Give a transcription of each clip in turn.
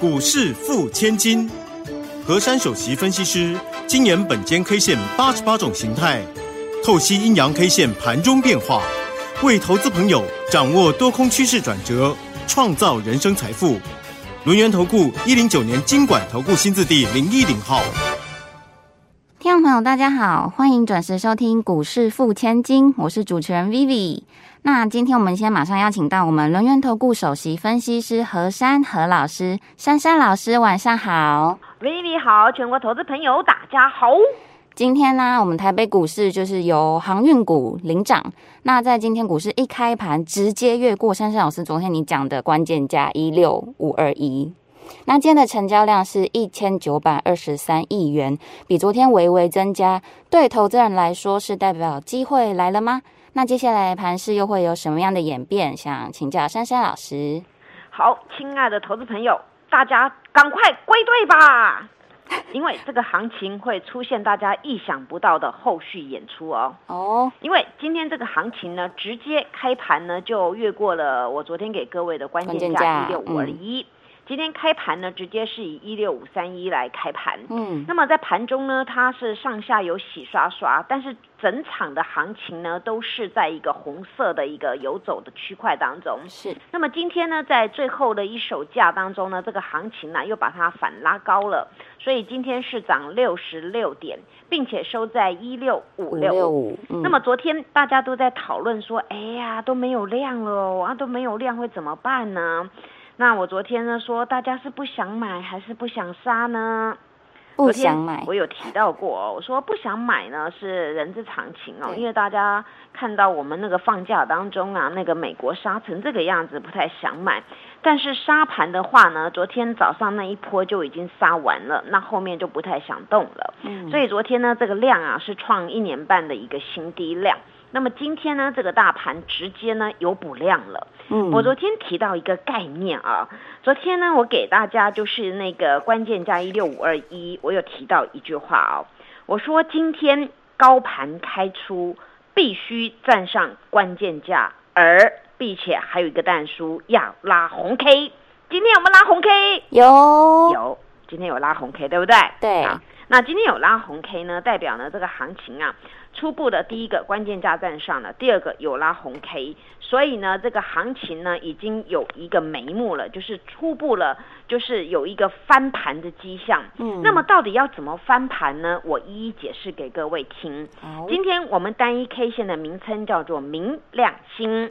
股市付千金，和山首席分析师精研本间 K 线八十八种形态，透析阴阳 K 线盘中变化，为投资朋友掌握多空趋势转折，创造人生财富。轮源投顾一零九年经管投顾新字第零一零号。听众朋友，大家好，欢迎准时收听股市付千金，我是主持人 Vivi。那今天我们先马上邀请到我们轮源投顾首席分析师何山何老师，珊珊老师晚上好，Vivi 好，全国投资朋友大家好。今天呢，我们台北股市就是由航运股领涨。那在今天股市一开盘，直接越过珊珊老师昨天你讲的关键价一六五二一。那今天的成交量是一千九百二十三亿元，比昨天微微增加。对投资人来说，是代表机会来了吗？那接下来盘势又会有什么样的演变？想请教珊珊老师。好，亲爱的投资朋友，大家赶快归队吧！因为这个行情会出现大家意想不到的后续演出哦。哦，因为今天这个行情呢，直接开盘呢就越过了我昨天给各位的关键价一六五二一。今天开盘呢，直接是以一六五三一来开盘。嗯，那么在盘中呢，它是上下有洗刷刷，但是整场的行情呢，都是在一个红色的一个游走的区块当中。是。那么今天呢，在最后的一手价当中呢，这个行情呢又把它反拉高了，所以今天是涨六十六点，并且收在一六五六五。那么昨天大家都在讨论说，哎呀都没有量了，啊都没有量会怎么办呢？那我昨天呢说，大家是不想买还是不想杀呢？不想买，我有提到过，我说不想买呢是人之常情哦，因为大家看到我们那个放假当中啊，那个美国杀成这个样子，不太想买。但是杀盘的话呢，昨天早上那一波就已经杀完了，那后面就不太想动了。嗯，所以昨天呢，这个量啊是创一年半的一个新低量。那么今天呢，这个大盘直接呢有补量了。嗯，我昨天提到一个概念啊，昨天呢我给大家就是那个关键价一六五二一，我有提到一句话哦，我说今天高盘开出必须站上关键价，而并且还有一个蛋书要拉红 K。今天有没有拉红 K？有有，今天有拉红 K，对不对？对。那今天有拉红 K 呢，代表呢这个行情啊，初步的第一个关键价站上了，第二个有拉红 K，所以呢这个行情呢已经有一个眉目了，就是初步了，就是有一个翻盘的迹象。嗯，那么到底要怎么翻盘呢？我一一解释给各位听。今天我们单一 K 线的名称叫做明亮星。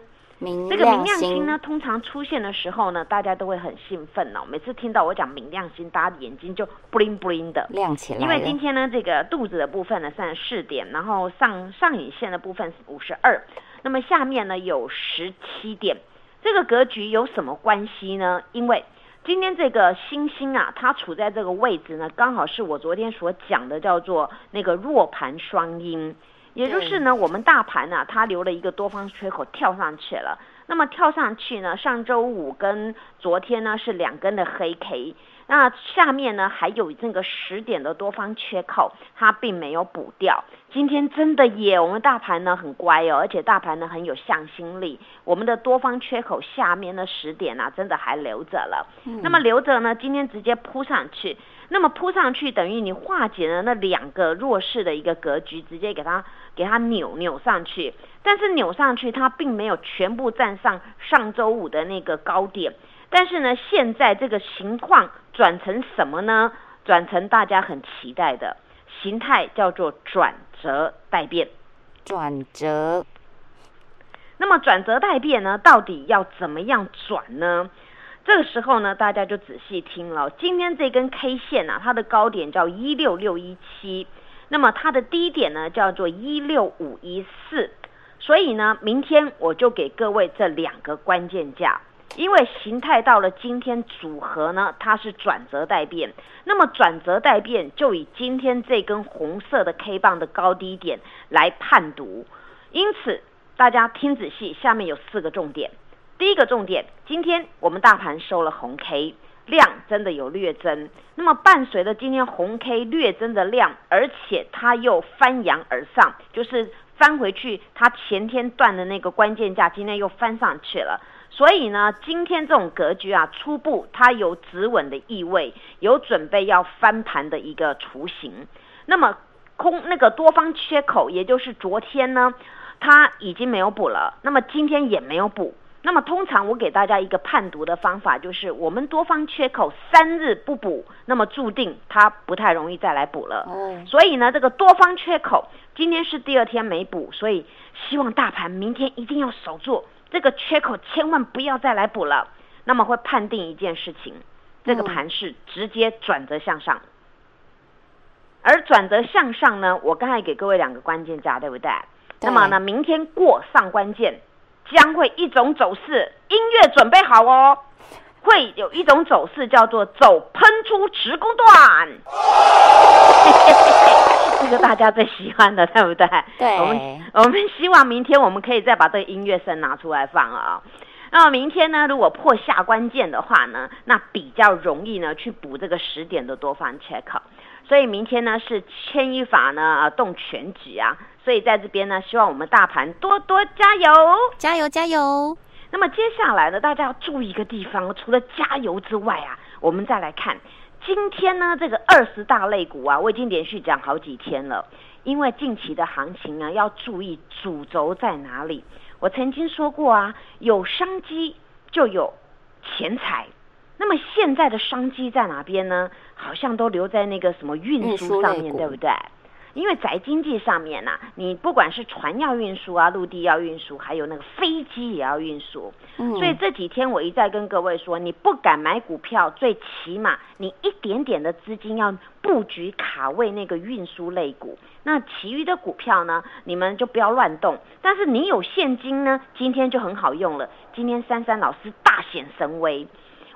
这个明亮星呢，通常出现的时候呢，大家都会很兴奋哦。每次听到我讲明亮星，大家眼睛就 bling bling 的亮起来。因为今天呢，这个肚子的部分呢三十四点，然后上上影线的部分是五十二，那么下面呢有十七点。这个格局有什么关系呢？因为今天这个星星啊，它处在这个位置呢，刚好是我昨天所讲的叫做那个弱盘双阴。也就是呢，我们大盘呢，它留了一个多方缺口跳上去了。那么跳上去呢，上周五跟昨天呢是两根的黑 K，那下面呢还有这个十点的多方缺口，它并没有补掉。今天真的耶，我们大盘呢很乖哦，而且大盘呢很有向心力。我们的多方缺口下面的十点呢，真的还留着了。那么留着呢，今天直接扑上去。那么扑上去等于你化解了那两个弱势的一个格局，直接给它给它扭扭上去。但是扭上去它并没有全部站上上周五的那个高点。但是呢，现在这个情况转成什么呢？转成大家很期待的形态，叫做转折待变。转折。那么转折待变呢，到底要怎么样转呢？这个时候呢，大家就仔细听了。今天这根 K 线呢，它的高点叫一六六一七，那么它的低点呢叫做一六五一四。所以呢，明天我就给各位这两个关键价，因为形态到了今天组合呢，它是转折待变。那么转折待变，就以今天这根红色的 K 棒的高低点来判读。因此，大家听仔细，下面有四个重点。第一个重点，今天我们大盘收了红 K，量真的有略增。那么伴随着今天红 K 略增的量，而且它又翻扬而上，就是翻回去它前天断的那个关键价，今天又翻上去了。所以呢，今天这种格局啊，初步它有止稳的意味，有准备要翻盘的一个雏形。那么空那个多方缺口，也就是昨天呢，它已经没有补了，那么今天也没有补。那么通常我给大家一个判读的方法，就是我们多方缺口三日不补，那么注定它不太容易再来补了。哦，所以呢，这个多方缺口今天是第二天没补，所以希望大盘明天一定要守住这个缺口，千万不要再来补了。那么会判定一件事情，这个盘是直接转折向上，而转折向上呢，我刚才给各位两个关键价，对不对？那么呢，明天过上关键。将会一种走势，音乐准备好哦，会有一种走势叫做走喷出直攻段，这个大家最喜欢的，对不对？对。我们我们希望明天我们可以再把这个音乐声拿出来放啊。那么明天呢，如果破下关键的话呢，那比较容易呢去补这个十点的多方 check。所以明天呢是牵一法呢啊动全局啊。所以在这边呢，希望我们大盘多多加油，加油加油。那么接下来呢，大家要注意一个地方，除了加油之外啊，我们再来看今天呢这个二十大类股啊，我已经连续讲好几天了。因为近期的行情呢，要注意主轴在哪里。我曾经说过啊，有商机就有钱财。那么现在的商机在哪边呢？好像都留在那个什么运输上面对不对？因为宅经济上面呐，你不管是船要运输啊，陆地要运输，还有那个飞机也要运输。嗯，所以这几天我一再跟各位说，你不敢买股票，最起码你一点点的资金要布局卡位那个运输类股。那其余的股票呢，你们就不要乱动。但是你有现金呢，今天就很好用了。今天珊珊老师大显神威。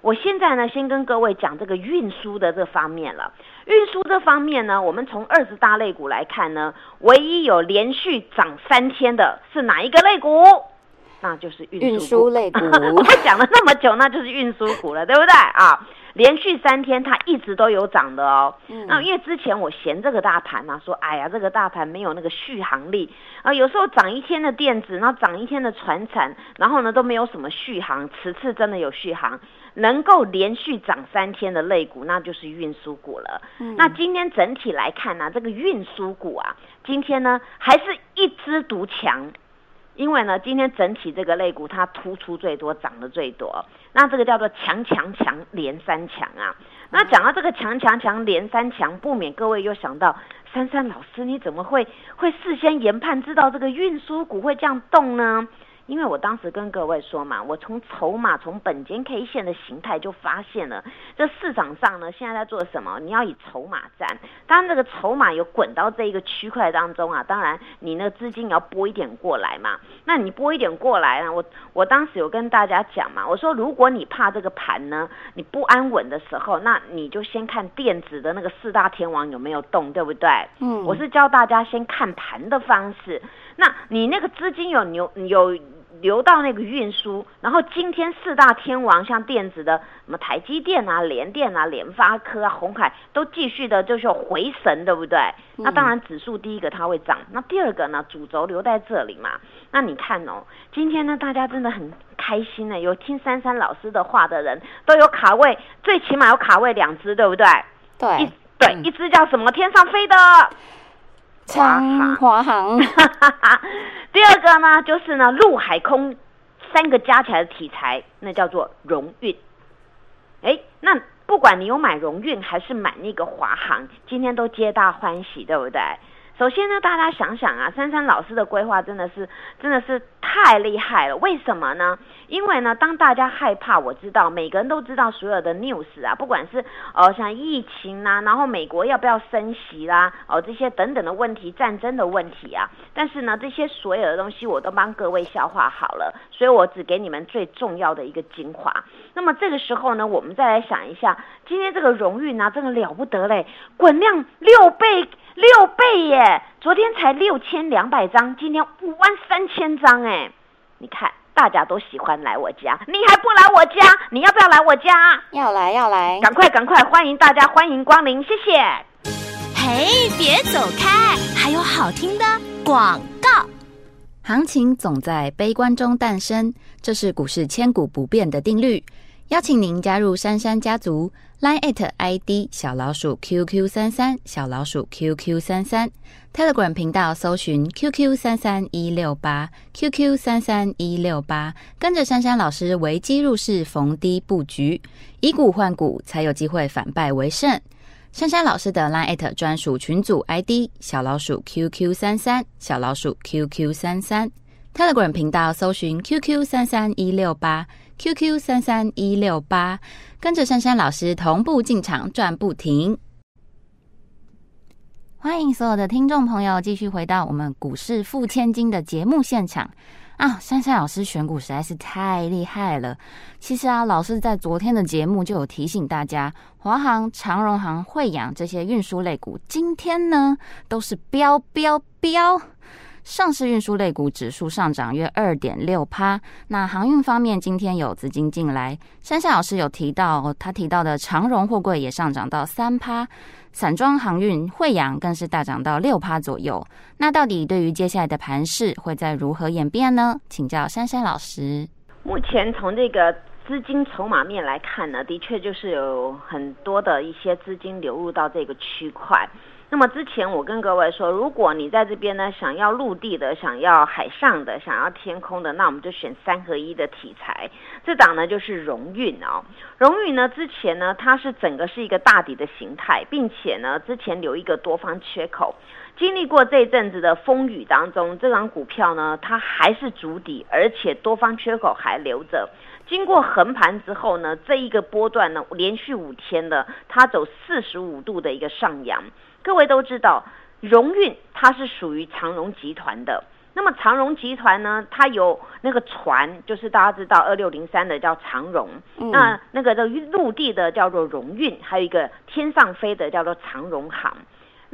我现在呢，先跟各位讲这个运输的这方面了。运输这方面呢，我们从二十大类股来看呢，唯一有连续涨三天的是哪一个类股？那就是运输类股。我讲了那么久，那就是运输股了，对不对啊？连续三天它一直都有涨的哦。那因为之前我嫌这个大盘呢，说哎呀，这个大盘没有那个续航力啊，有时候涨一天的电子，然后涨一天的船产，然后呢都没有什么续航。此次真的有续航。能够连续涨三天的类股，那就是运输股了。那今天整体来看呢，这个运输股啊，今天呢还是一枝独强，因为呢今天整体这个类股它突出最多，涨得最多。那这个叫做强强强连三强啊。那讲到这个强强强连三强，不免各位又想到珊珊老师，你怎么会会事先研判知道这个运输股会这样动呢？因为我当时跟各位说嘛，我从筹码从本间 K 线的形态就发现了，这市场上呢现在在做什么？你要以筹码战。当这个筹码有滚到这一个区块当中啊，当然你那个资金要拨一点过来嘛。那你拨一点过来呢？我我当时有跟大家讲嘛，我说如果你怕这个盘呢你不安稳的时候，那你就先看电子的那个四大天王有没有动，对不对？嗯，我是教大家先看盘的方式。那你那个资金有牛有流到那个运输，然后今天四大天王像电子的什么台积电啊、联电啊、联发科啊、红海都继续的就是回神，对不对？那当然指数第一个它会涨，那第二个呢主轴留在这里嘛。那你看哦，今天呢大家真的很开心呢，有听珊珊老师的话的人都有卡位，最起码有卡位两只，对不对？对，一对，一只叫什么天上飞的。华航，华航。第二个呢，就是呢，陆海空三个加起来的题材，那叫做荣运。哎，那不管你有买荣运还是买那个华航，今天都皆大欢喜，对不对？首先呢，大家想想啊，珊珊老师的规划真的是，真的是太厉害了。为什么呢？因为呢，当大家害怕，我知道每个人都知道所有的 news 啊，不管是呃像疫情啦，然后美国要不要升息啦，哦这些等等的问题，战争的问题啊。但是呢，这些所有的东西我都帮各位消化好了，所以我只给你们最重要的一个精华。那么这个时候呢，我们再来想一下，今天这个荣誉呢，真的了不得嘞，滚量六倍。六倍耶！昨天才六千两百张，今天五万三千张哎！你看，大家都喜欢来我家，你还不来我家？你要不要来我家？要来要来，赶快赶快，欢迎大家，欢迎光临，谢谢。嘿，别走开，还有好听的广告。行情总在悲观中诞生，这是股市千古不变的定律。邀请您加入珊珊家族，line at ID 小老鼠 QQ 三三小老鼠 QQ 三三，Telegram 频道搜寻 QQ 三三一六八 QQ 三三一六八，跟着珊珊老师维基入市，逢低布局，以股换股，才有机会反败为胜。珊珊老师的 Line 专属群组 ID 小老鼠 QQ 三三小老鼠 QQ 三三。Telegram 频道搜寻 QQ 三三一六八 QQ 三三一六八，跟着珊珊老师同步进场赚不停。欢迎所有的听众朋友继续回到我们股市付千金的节目现场。啊，珊珊老师选股实在是太厉害了。其实啊，老师在昨天的节目就有提醒大家，华航、长荣航、惠阳这些运输类股，今天呢都是飙飙飙。上市运输类股指数上涨约二点六趴。那航运方面，今天有资金进来，珊珊老师有提到，他提到的长荣货柜也上涨到三趴。散装航运惠阳更是大涨到六趴左右。那到底对于接下来的盘势会在如何演变呢？请教珊珊老师。目前从这个资金筹码面来看呢，的确就是有很多的一些资金流入到这个区块。那么之前我跟各位说，如果你在这边呢，想要陆地的，想要海上的，想要天空的，那我们就选三合一的题材。这档呢就是荣运哦，荣运呢之前呢它是整个是一个大底的形态，并且呢之前留一个多方缺口，经历过这一阵子的风雨当中，这张股票呢它还是主底，而且多方缺口还留着。经过横盘之后呢，这一个波段呢连续五天的它走四十五度的一个上扬。各位都知道，荣运它是属于长荣集团的。那么长荣集团呢，它有那个船，就是大家知道二六零三的叫长荣，那那个的陆地的叫做荣运，还有一个天上飞的叫做长荣航。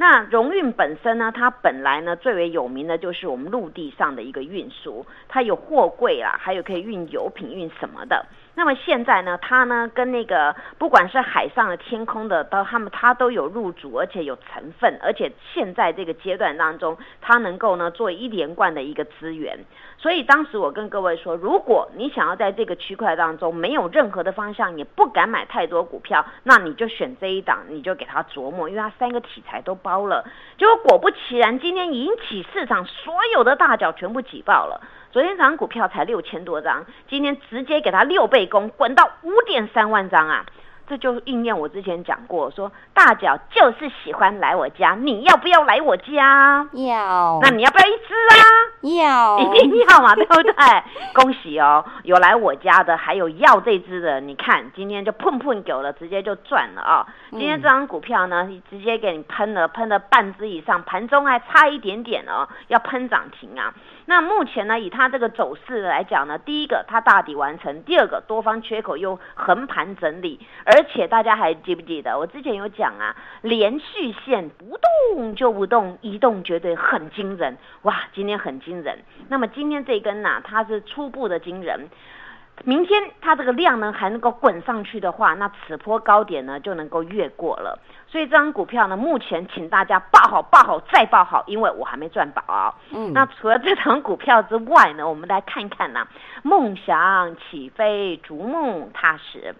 那荣运本身呢，它本来呢最为有名的就是我们陆地上的一个运输，它有货柜啊，还有可以运油品、运什么的。那么现在呢，它呢跟那个不管是海上的、天空的，都他们它都有入主，而且有成分，而且现在这个阶段当中，它能够呢做一连贯的一个资源。所以当时我跟各位说，如果你想要在这个区块当中没有任何的方向，也不敢买太多股票，那你就选这一档，你就给它琢磨，因为它三个题材都包了。结果果不其然，今天引起市场所有的大脚全部挤爆了。昨天早上股票才六千多张，今天直接给它六倍攻，滚到五点三万张啊！这就应验我之前讲过，说大脚就是喜欢来我家，你要不要来我家？要。那你要不要一只啊？要。一定要嘛，对不对？恭喜哦，有来我家的，还有要这只的，你看今天就碰碰狗了，直接就赚了啊！今天这张股票呢，直接给你喷了，喷了半只以上，盘中还差一点点哦，要喷涨停啊！那目前呢，以它这个走势来讲呢，第一个它大底完成，第二个多方缺口又横盘整理，而且大家还记不记得我之前有讲啊，连续线不动就不动，移动绝对很惊人哇！今天很惊人，那么今天这根呢，它是初步的惊人。明天它这个量呢还能够滚上去的话，那此波高点呢就能够越过了。所以这张股票呢，目前请大家抱好、抱好再抱好，因为我还没赚饱。嗯，那除了这张股票之外呢，我们来看看呢，梦想起飞，逐梦踏实。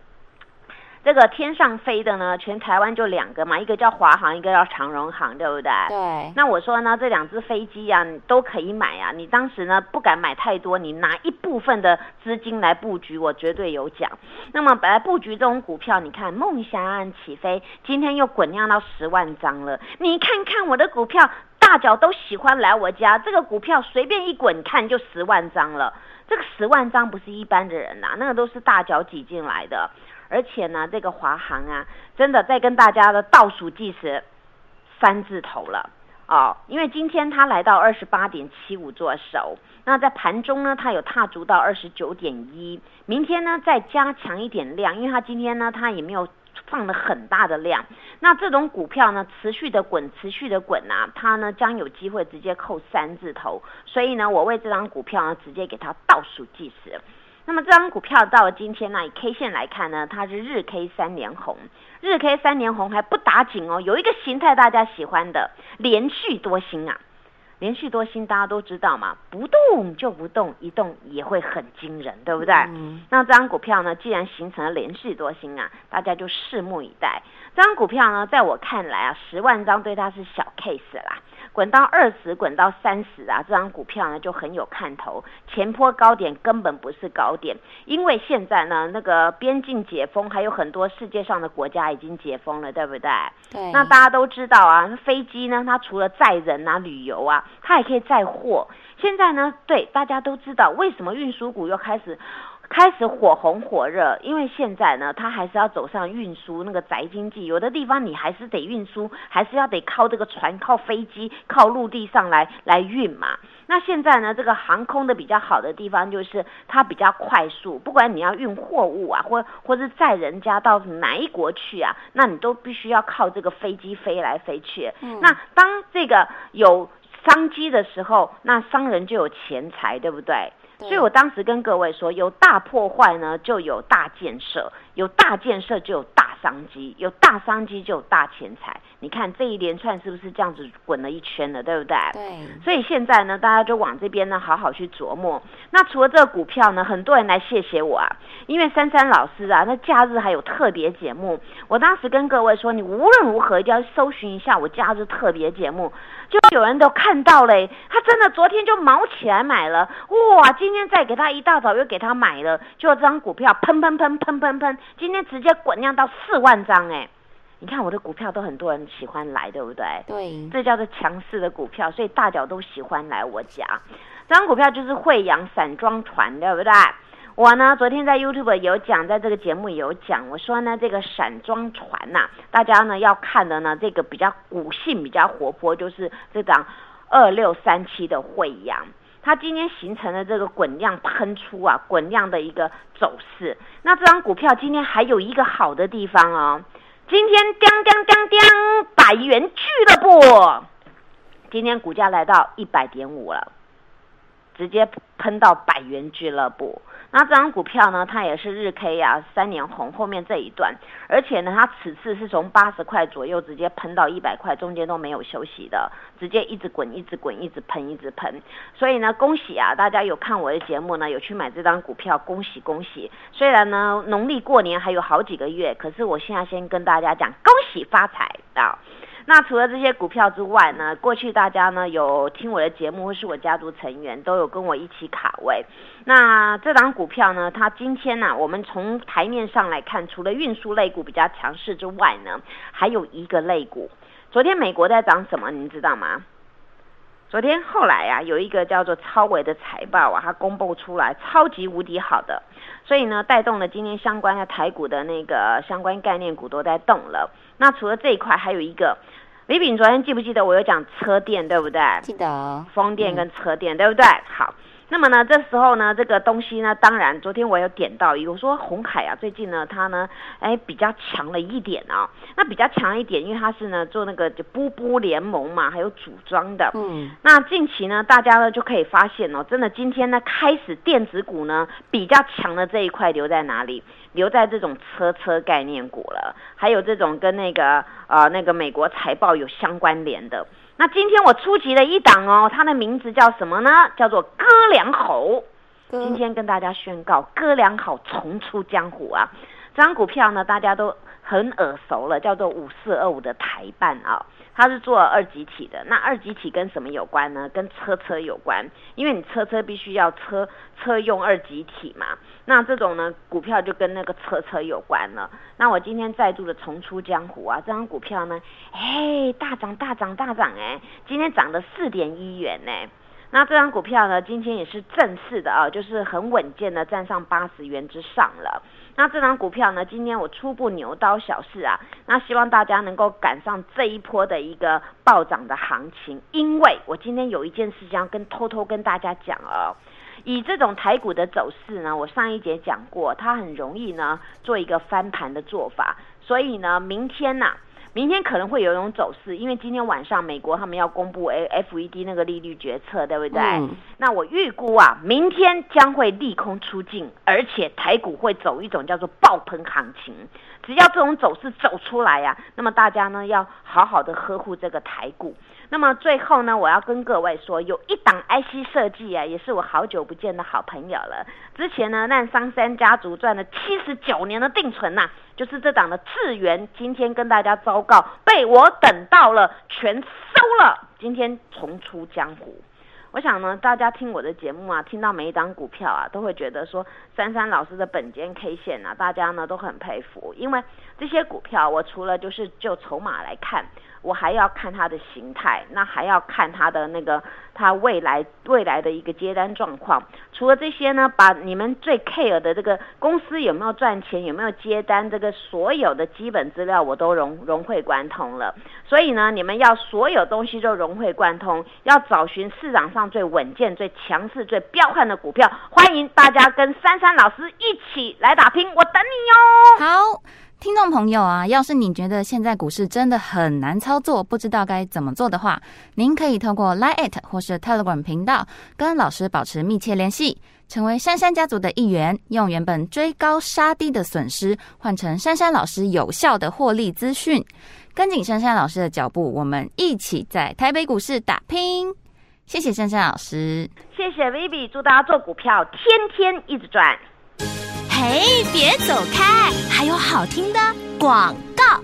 这个天上飞的呢，全台湾就两个嘛，一个叫华航，一个叫长荣航，对不对？对。那我说呢，这两只飞机啊，都可以买啊。你当时呢不敢买太多，你拿一部分的资金来布局，我绝对有奖。那么本来布局这种股票，你看梦想起飞，今天又滚量到十万张了。你看看我的股票，大脚都喜欢来我家，这个股票随便一滚，看就十万张了。这个十万张不是一般的人呐，那个都是大脚挤进来的。而且呢，这个华航啊，真的在跟大家的倒数计时三字头了哦，因为今天它来到二十八点七五做手，那在盘中呢，它有踏足到二十九点一，明天呢再加强一点量，因为它今天呢它也没有放了很大的量，那这种股票呢持续的滚，持续的滚啊，它呢将有机会直接扣三字头，所以呢，我为这张股票呢直接给它倒数计时。那么这张股票到了今天呢，以 K 线来看呢，它是日 K 三连红，日 K 三连红还不打紧哦，有一个形态大家喜欢的连续多星啊，连续多星大家都知道嘛，不动就不动，一动也会很惊人，对不对？嗯那这张股票呢，既然形成了连续多星啊，大家就拭目以待。这张股票呢，在我看来啊，十万张对它是小 case 啦，滚到二十，滚到三十啊，这张股票呢就很有看头。前坡高点根本不是高点，因为现在呢，那个边境解封，还有很多世界上的国家已经解封了，对不对？对，那大家都知道啊，飞机呢，它除了载人啊、旅游啊，它也可以载货。现在呢，对大家都知道，为什么运输股又开始开始火红火热？因为现在呢，它还是要走上运输那个宅经济，有的地方你还是得运输，还是要得靠这个船、靠飞机、靠陆地上来来运嘛。那现在呢，这个航空的比较好的地方就是它比较快速，不管你要运货物啊，或或是载人家到哪一国去啊，那你都必须要靠这个飞机飞来飞去。嗯那当这个有商机的时候，那商人就有钱财，对不对？对所以我当时跟各位说，有大破坏呢，就有大建设；有大建设就有大商机；有大商机就有大钱财。你看这一连串是不是这样子滚了一圈了，对不对？对，所以现在呢，大家就往这边呢好好去琢磨。那除了这个股票呢，很多人来谢谢我啊，因为珊珊老师啊，那假日还有特别节目。我当时跟各位说，你无论如何一定要搜寻一下我假日特别节目。就有人都看到嘞，他真的昨天就毛起来买了，哇！今天再给他一大早又给他买了，就这张股票喷喷喷喷喷喷，今天直接滚量到四万张哎！你看我的股票都很多人喜欢来，对不对？对，这叫做强势的股票，所以大脚都喜欢来我家。这张股票就是惠阳散装船，对不对？我呢，昨天在 YouTube 有讲，在这个节目有讲，我说呢，这个散装船呐、大家呢要看的呢，这个比较股性比较活泼，就是这档二六三七的惠阳。它今天形成了这个滚量喷出啊，滚量的一个走势。那这张股票今天还有一个好的地方哦，今天当当当当，百元俱乐部，今天股价来到一百点五了，直接喷到百元俱乐部。那这张股票呢，它也是日 K 啊，三年红后面这一段，而且呢，它此次是从八十块左右直接喷到一百块，中间都没有休息的，直接一直滚，一直滚，一直喷，一直喷。所以呢，恭喜啊，大家有看我的节目呢，有去买这张股票，恭喜恭喜！虽然呢，农历过年还有好几个月，可是我现在先跟大家讲，恭喜发财啊！那除了这些股票之外呢，过去大家呢有听我的节目或是我家族成员都有跟我一起卡位。那这档股票呢，它今天呢、我们从台面上来看，除了运输类股比较强势之外呢，还有一个类股。昨天美国在涨什么，您知道吗？昨天后来啊，有一个叫做超维的财报啊，它公布出来，超级无敌好的，所以呢，带动了今天相关的台股的那个相关概念股都在动了。那除了这一块，还有一个，李炳昨天记不记得我有讲车电，对不对？记得，风电跟车电，对不对？好，那么呢，这时候呢，这个东西呢，当然昨天我有点到一个，我说红海啊，最近呢，它呢，哎，比较强了一点啊、那比较强一点，因为它是呢做那个就波波联盟嘛，还有组装的。嗯，那近期呢，大家呢就可以发现哦，真的今天呢开始电子股呢比较强的这一块留在哪里？留在这种车车概念股了，还有这种跟那个呃那个美国财报有相关联的。那今天我出集了一档哦，它的名字叫什么呢？叫做哥俩好。今天跟大家宣告，哥俩好重出江湖啊！这张股票呢，大家都很耳熟了，叫做五四二五的台办啊，它是做二级体的。那二级体跟什么有关呢？跟车车有关，因为你车车必须要车车用二级体嘛。那这种呢，股票就跟那个车车有关了。那我今天再度的重出江湖啊，这张股票呢，哎，大涨大涨大涨哎，今天涨了四点一元呢。那这张股票呢，今天也是正式的啊，就是很稳健的站上八十元之上了。那这张股票呢，今天我初步牛刀小试啊，那希望大家能够赶上这一波的一个暴涨的行情，因为我今天有一件事情要跟偷偷跟大家讲哦。以这种台股的走势呢，我上一节讲过，它很容易呢做一个翻盘的做法，所以呢，明天呐、明天可能会有一种走势，因为今天晚上美国他们要公布 A F E D 那个利率决策，对不对？嗯那我预估啊，明天将会利空出尽，而且台股会走一种叫做爆喷行情。只要这种走势走出来呀、那么大家呢要好好的呵护这个台股。那么最后呢，我要跟各位说，有一档 IC 设计啊，也是我好久不见的好朋友了。之前呢，让商三家族赚了七十九年的定存呐，就是这档的智源，今天跟大家昭告，被我等到了，全收了，今天重出江湖。我想呢，大家听我的节目啊，听到每一张股票啊，都会觉得说，珊珊老师的本间 K 线啊，大家呢都很佩服，因为这些股票，我除了就是就筹码来看。我还要看它的形态，那还要看它的那个它未来未来的一个接单状况。除了这些呢，把你们最 care 的这个公司有没有赚钱，有没有接单，这个所有的基本资料我都融融会贯通了。所以呢，你们要所有东西都融会贯通，要找寻市场上最稳健、最强势、最彪悍的股票。欢迎大家跟珊珊老师一起来打拼，我等你哟。好。听众朋友啊，要是你觉得现在股市真的很难操作，不知道该怎么做的话，您可以透过 Line 或是 Telegram 频道跟老师保持密切联系，成为珊珊家族的一员，用原本追高杀低的损失换成珊珊老师有效的获利资讯。跟紧珊珊老师的脚步，我们一起在台北股市打拼。谢谢珊珊老师，谢谢 Vivi，祝大家做股票天天一直赚。嘿，别走开！还有好听的广告。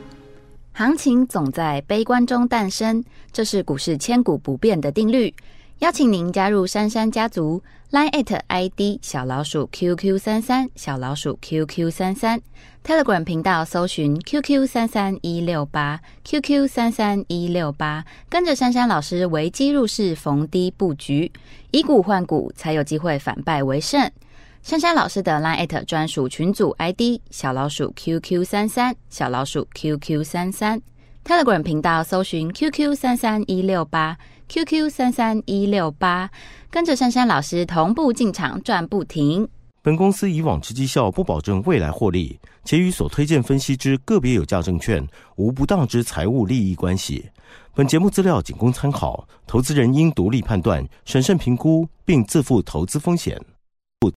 行情总在悲观中诞生，这是股市千古不变的定律。邀请您加入珊珊家族，line at ID 小老鼠 QQ 三三小老鼠 QQ 三三，Telegram 频道搜寻 QQ 三三一六八 QQ 三三一六八，跟着珊珊老师危机入市，逢低布局，以股换股，才有机会反败为胜。珊珊老师的 Line 专属群组 ID 小老鼠 QQ 三三小老鼠 QQ 三三 Telegram 频道搜寻 QQ 三三一六八 QQ 三三一六八，跟着珊珊老师同步进场赚不停。本公司以往之绩效不保证未来获利，且与所推荐分析之个别有价证券无不当之财务利益关系。本节目资料仅供参考，投资人应独立判断、审慎评估，并自负投资风险。